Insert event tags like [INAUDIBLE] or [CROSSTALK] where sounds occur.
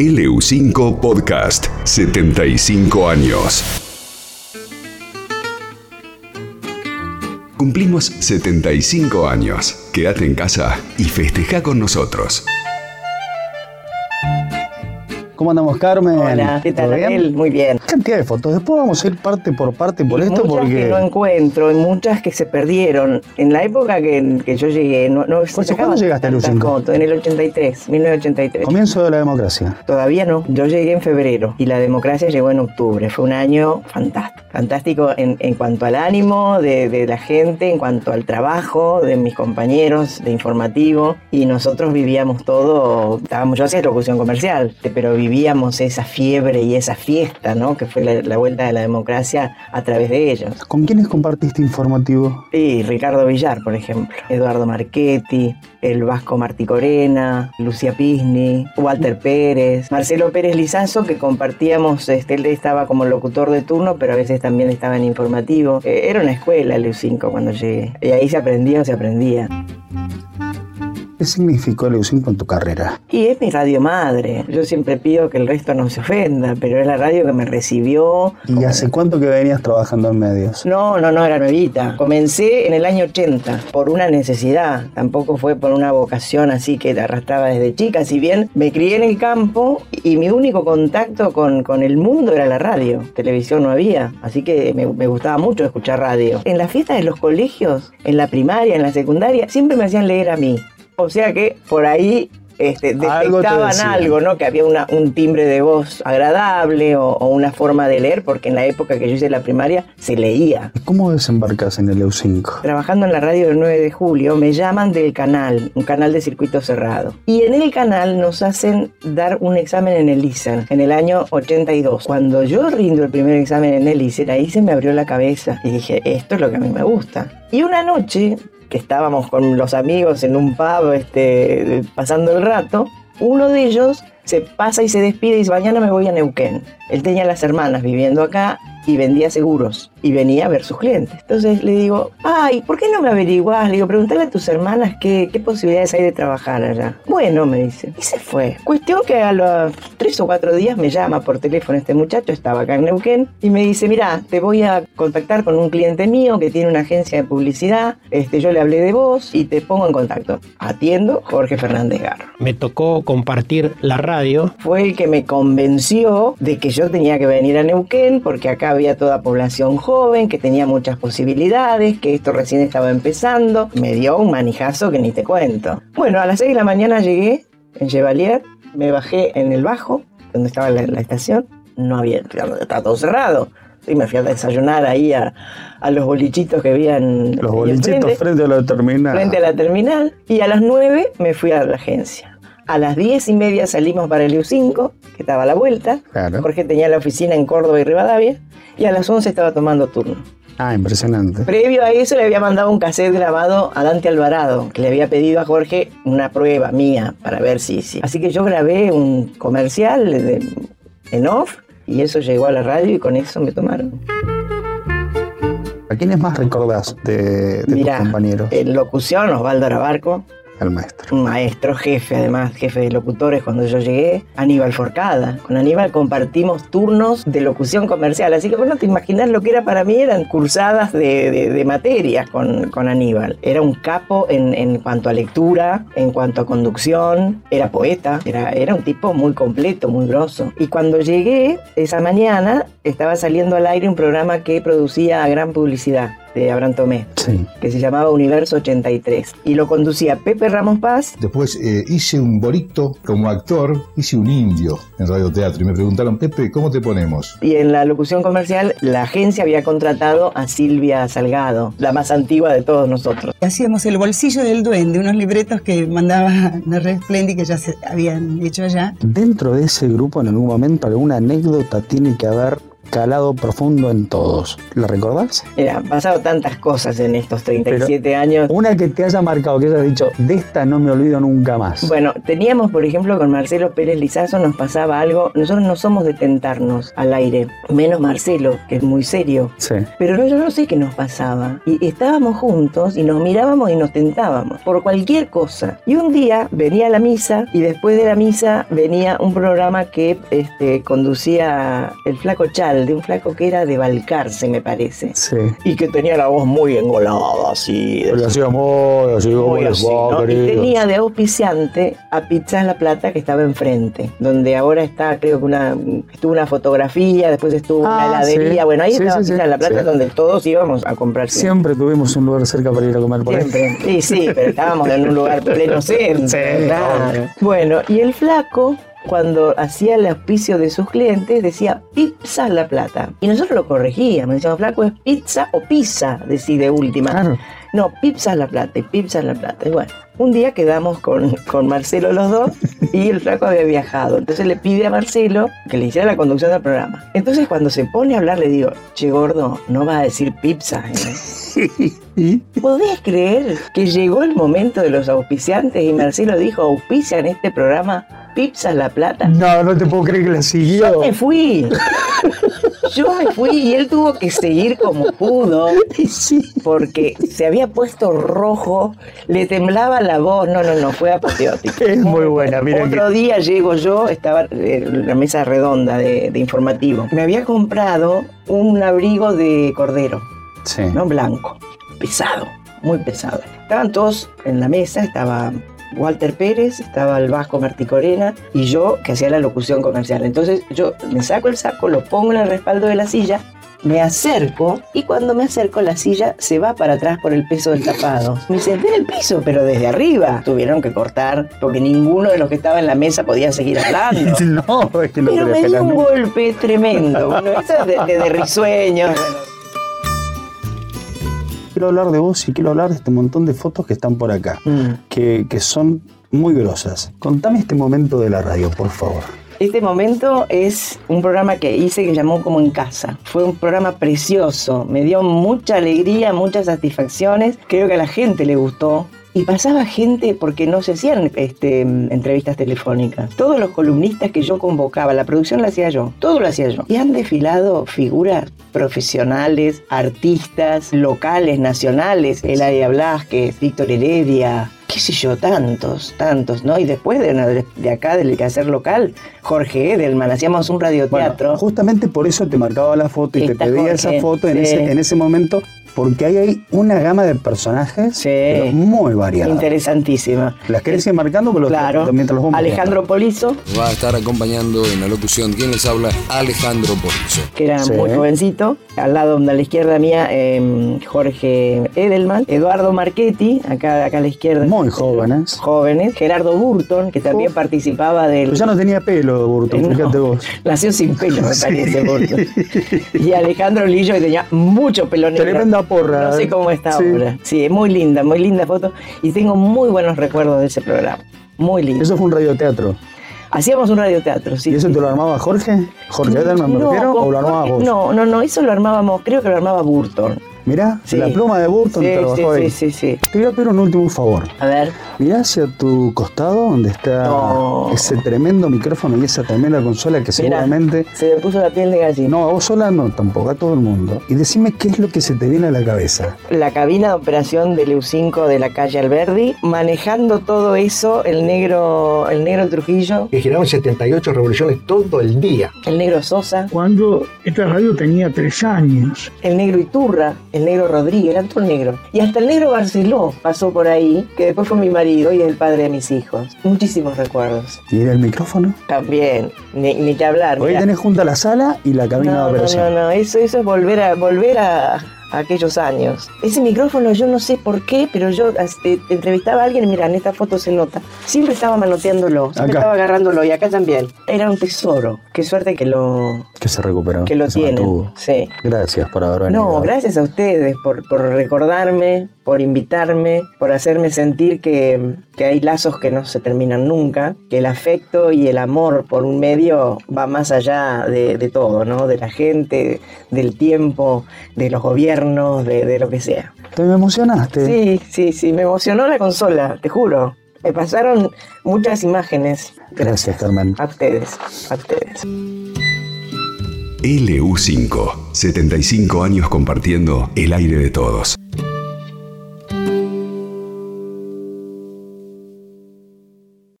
LU5 Podcast 75 años. Cumplimos 75 años. Quédate en casa y festeja con nosotros. ¿Cómo andamos, Carmen? Hola, ¿qué tal. Abel? Muy bien. Cantidad de fotos. Después vamos a ir parte por parte por Y esto muchas porque. que no encuentro, y muchas que se perdieron. En la época que, que yo llegué, no, no se ¿Cuándo llegaste a tantas Luz5? fotos, En el 83, 1983. Comienzo de la democracia. Todavía no. Yo llegué en febrero y la democracia llegó en octubre. Fue un año fantástico. Fantástico en, en cuanto al ánimo de, de la gente, en cuanto al trabajo de mis compañeros de informativo. Y nosotros vivíamos todo, estábamos, yo hacía locución comercial, pero vivíamos esa fiebre y esa fiesta, ¿no? Que fue la, la vuelta de la democracia a través de ellos. ¿Con quiénes compartiste informativo? Sí, Ricardo Villar, por ejemplo, Eduardo Marchetti, el Vasco Martí Corena, Lucia Pisni, Walter Pérez, Marcelo Pérez Lizazo, que compartíamos, este, él estaba como locutor de turno, pero a veces también estaba en informativo. Eh, Era una escuela el U5 cuando llegué, y ahí se aprendía o se aprendía. ¿Qué significó EU5 en tu carrera? Y es mi radio madre. Yo siempre pido que el resto no se ofenda, pero es la radio que me recibió. ¿Y hace cuánto que venías trabajando en medios? No, no, no, era nuevita. Comencé en el año 80 por una necesidad. Tampoco fue por una vocación así que te arrastraba desde chica. Si bien me crié en el campo y mi único contacto con, con el mundo era la radio. Televisión no había. Así que me, me gustaba mucho escuchar radio. En las fiestas de los colegios, en la primaria, en la secundaria, siempre me hacían leer a mí. O sea que por ahí este, Algo te detectaban decían. algo, ¿no? Que había una- un timbre de voz agradable o, o una forma de leer, porque en la época que yo hice la primaria se leía. ¿Y ¿Cómo desembarcas en el EU5? Trabajando en la radio del 9 de julio, me llaman del canal, un canal de circuito cerrado. Y en el canal nos hacen dar un examen en el ISER, en el año 82. Cuando yo rindo el primer examen en el ISER, ahí se me abrió la cabeza y dije, esto es lo que a mí me gusta. Y una noche, que estábamos con los amigos en un pub, este, pasando el rato, uno de ellos se pasa y se despide y dice, mañana me voy a Neuquén. Él tenía las hermanas viviendo acá y vendía seguros y venía a ver sus clientes. Entonces le digo, ay, ¿por qué no me averiguás? Le digo, pregúntale a tus hermanas qué, qué posibilidades hay de trabajar allá. Bueno, me dice. Y se fue. Cuestión que a los tres o cuatro días me llama por teléfono este muchacho, estaba acá en Neuquén, y me dice, mira, te voy a contactar con un cliente mío que tiene una agencia de publicidad, este, yo le hablé de vos y te pongo en contacto. Atiendo, Jorge Fernández Garro me tocó compartir la radio. fue el que me convenció de que yo tenía que venir a Neuquén porque acá había toda población joven, que tenía muchas posibilidades, que esto recién estaba empezando. Me dio un manijazo que ni te cuento. Bueno, a las 6 de la mañana llegué en Chevalier, me bajé en el bajo, donde estaba la, la estación, no había, estaba todo cerrado. Y me fui a desayunar ahí a, a los bolichitos que habían Los bolichitos enfrente frente a la terminal. frente a la terminal y a las 9 me fui a la agencia. A las 10 y media salimos para el U5, que estaba a la vuelta. Claro. Jorge tenía la oficina en Córdoba y Rivadavia. Y a las 11 estaba tomando turno. Ah, impresionante. Previo a eso le había mandado un cassette grabado a Dante Alvarado, que le había pedido a Jorge una prueba mía para ver si... si. Así que yo grabé un comercial de- en off y eso llegó a la radio y con eso me tomaron. ¿A quiénes más recordás de, tus compañeros? en locución, Osvaldo Arabarco, Maestro. un maestro, jefe además, jefe de locutores cuando yo llegué, Aníbal Forcada. Con Aníbal compartimos turnos de locución comercial, así que bueno, te imaginas lo que era para mí, eran cursadas de, de, materias con, con Aníbal. Era un capo en, en cuanto a lectura, en cuanto a conducción, era poeta, era, era un tipo muy completo, muy grosso. Y cuando llegué esa mañana, estaba saliendo al aire un programa que producía gran publicidad de Abraham Tomé Sí. que se llamaba Universo 83 y lo conducía Pepe Ramos Paz Después eh, hice un boricto como actor, hice un indio en radioteatro y me preguntaron, Pepe, ¿cómo te ponemos? y en la locución comercial la agencia había contratado a Silvia Salgado, la más antigua de todos nosotros. Hacíamos el bolsillo del duende, unos libretos que mandaba la Red Splendid que ya se habían hecho allá. Dentro de ese grupo, en algún momento, alguna anécdota tiene que haber calado profundo en todos. ¿La recordás? Mira, han pasado tantas cosas en estos 37 años. Una que te haya marcado, que hayas dicho, de esta no me olvido nunca más. Bueno, teníamos, por ejemplo, con Marcelo Pérez Lizazo nos pasaba algo. Nosotros no somos de tentarnos al aire, menos Marcelo, que es muy serio. Sí. Pero no, yo no sé qué nos pasaba. Y estábamos juntos y nos mirábamos y nos tentábamos por cualquier cosa. Y un día venía la misa y después de la misa venía un programa que este, conducía el flaco Chal, de un flaco que era de Balcarce, me parece. Sí. Y que tenía la voz muy engolada, así. de- Lo hacíamos así, muy así, ¿no? Y tenía de auspiciante a Pizzas La Plata que estaba enfrente, donde ahora está, creo que una, estuvo una fotografía, después estuvo Ah, una heladería, sí. bueno, ahí Sí, estaba. Pizzas La Plata donde todos íbamos a comprar Siempre tuvimos un lugar cerca para ir a comer por ahí. Siempre. Sí, sí, pero estábamos en un lugar pleno [LAUGHS] centro. Sí, claro. Bueno, y el flaco, cuando hacía el auspicio de sus clientes, decía pizza La Plata. Y nosotros lo corregíamos, decíamos, flaco, ¿es pizza o pizza? Decide última. Claro. No, pizza La Plata y pizza La Plata. Y bueno, un día quedamos con, con Marcelo los dos [LAUGHS] y el flaco había viajado. Entonces le pide a Marcelo que le hiciera la conducción del programa. Entonces cuando se pone a hablar le digo, che gordo, no vas a decir pizza. ¿eh?". [LAUGHS] ¿Podés creer que llegó el momento de los auspiciantes y Marcelo dijo, auspicia en este programa Pizza La Plata? No, no te puedo creer que la siguió. Yo me fui. Yo me fui y él tuvo que seguir como pudo [LAUGHS] sí. porque se había puesto rojo, le temblaba la voz. No, no, no, fue apoteótico. Es muy buena, mira Otro que- día llego yo, estaba en la mesa redonda de, de informativo. Me había comprado un abrigo de cordero. Sí. ¿no? Blanco, pesado, muy pesado. Estaban todos en la mesa, estaba Walter Pérez, estaba el Vasco Marticorena y yo que hacía la locución comercial. Entonces yo me saco el saco, lo pongo en el respaldo de la silla, me acerco y cuando me acerco la silla se va para atrás por el peso del tapado. Me senté en el piso, pero desde arriba. Tuvieron que cortar porque ninguno de los que estaba en la mesa podía seguir hablando. [LAUGHS] No, es que lo Pero me dio un golpe tremendo. Bueno, eso es de, de, de risueños. bueno. Quiero hablar de vos y quiero hablar de este montón de fotos que están por acá, Mm. que, que son muy grosas. Contame este momento de la radio, por favor. Este momento es un programa que hice que llamó como en casa. Fue un programa precioso, me dio mucha alegría, muchas satisfacciones. Creo que a la gente le gustó. Y pasaba gente porque no se hacían este, entrevistas telefónicas. Todos los columnistas que yo convocaba, la producción la hacía yo, todo lo hacía yo. Y han desfilado figuras profesionales, artistas, locales, nacionales, Eladia Blasquez, Víctor Heredia, qué sé yo, tantos, tantos, ¿no? Y después de, de acá, del quehacer local, Jorge Edelman, hacíamos un radioteatro. Bueno, justamente por eso te marcaba la foto y te pedía Jorge, esa foto en, sí. ese, en ese momento, porque ahí hay una gama de personajes Sí. pero muy variada. Interesantísima. ¿Las querés ir marcando? Pero los- Claro. mientras los vamos Alejandro Polizo, Va a estar acompañando en la locución. ¿Quién les habla? Alejandro Polizo. que era Sí. muy jovencito. Al lado, a la izquierda mía, eh, Jorge Edelman. Eduardo Marchetti, acá, acá a la izquierda. Muy jóvenes. Jóvenes. Gerardo Burton, que también participaba del... Pero ya no tenía pelo, Burton, Eh, no. fíjate vos. [LAUGHS] Nació sin pelo, me [LAUGHS] parece, Burton. Y Alejandro Lillo, que tenía mucho pelo negro. Tremenda porra. No sé cómo está Sí. ahora. Sí, es muy linda, muy linda foto. Y tengo muy buenos recuerdos de ese programa. Muy lindo. Eso fue un radioteatro. Hacíamos un radioteatro, sí. ¿Y eso sí. te lo armaba Jorge? ¿Jorge Edelman me No, refiero? con ¿O lo armabas Jorge- vos? No, no, no, eso lo armábamos, creo que lo armaba Burton. Mirá, Sí. la pluma de Burton Sí, trabajó sí, ahí. sí, sí, sí. Te voy a pedir un último favor. A ver. Mirá hacia tu costado donde está ese tremendo micrófono y esa tremenda consola que Mirá, seguramente... Se me puso la piel de gallina. No, a vos sola no, tampoco, a todo el mundo. Y decime qué es lo que se te viene a la cabeza. La cabina de operación del EU5 de la calle Alberdi, manejando todo eso, el negro, el negro Trujillo, que giraban 78 revoluciones todo el día. el negro Sosa, cuando esta radio tenía tres años. el negro Iturra, el negro Rodríguez, eran todos negros. Y hasta el negro Barceló pasó por ahí, que después fue mi marido y es el padre de mis hijos. Muchísimos recuerdos. ¿Y era el micrófono? También, ni, ni que hablar. Hoy mirá. tenés junta la sala y la cabina de No, no, operación. no, no, eso, eso es volver a volver a aquellos años. Ese micrófono yo no sé por qué, pero yo este, entrevistaba a alguien y mira, en esta foto se nota. Siempre estaba manoteándolo, siempre Acá. estaba agarrándolo y acá también. Era un tesoro. Qué suerte que lo, Que se recuperó. que lo mantuvo. Sí. Gracias por haber venido. No, gracias a ustedes por, por recordarme, por invitarme, por hacerme sentir que, que hay lazos que no se terminan nunca, que el afecto y el amor por un medio va más allá de, de todo, ¿no? De la gente, del tiempo, de los gobiernos, de, de lo que sea. ¿Te me emocionaste? Sí, sí, sí, me emocionó la consola, te juro. Me pasaron muchas imágenes. Gracias, Carmen. A ustedes, a ustedes. LU5, 75 años compartiendo el aire de todos.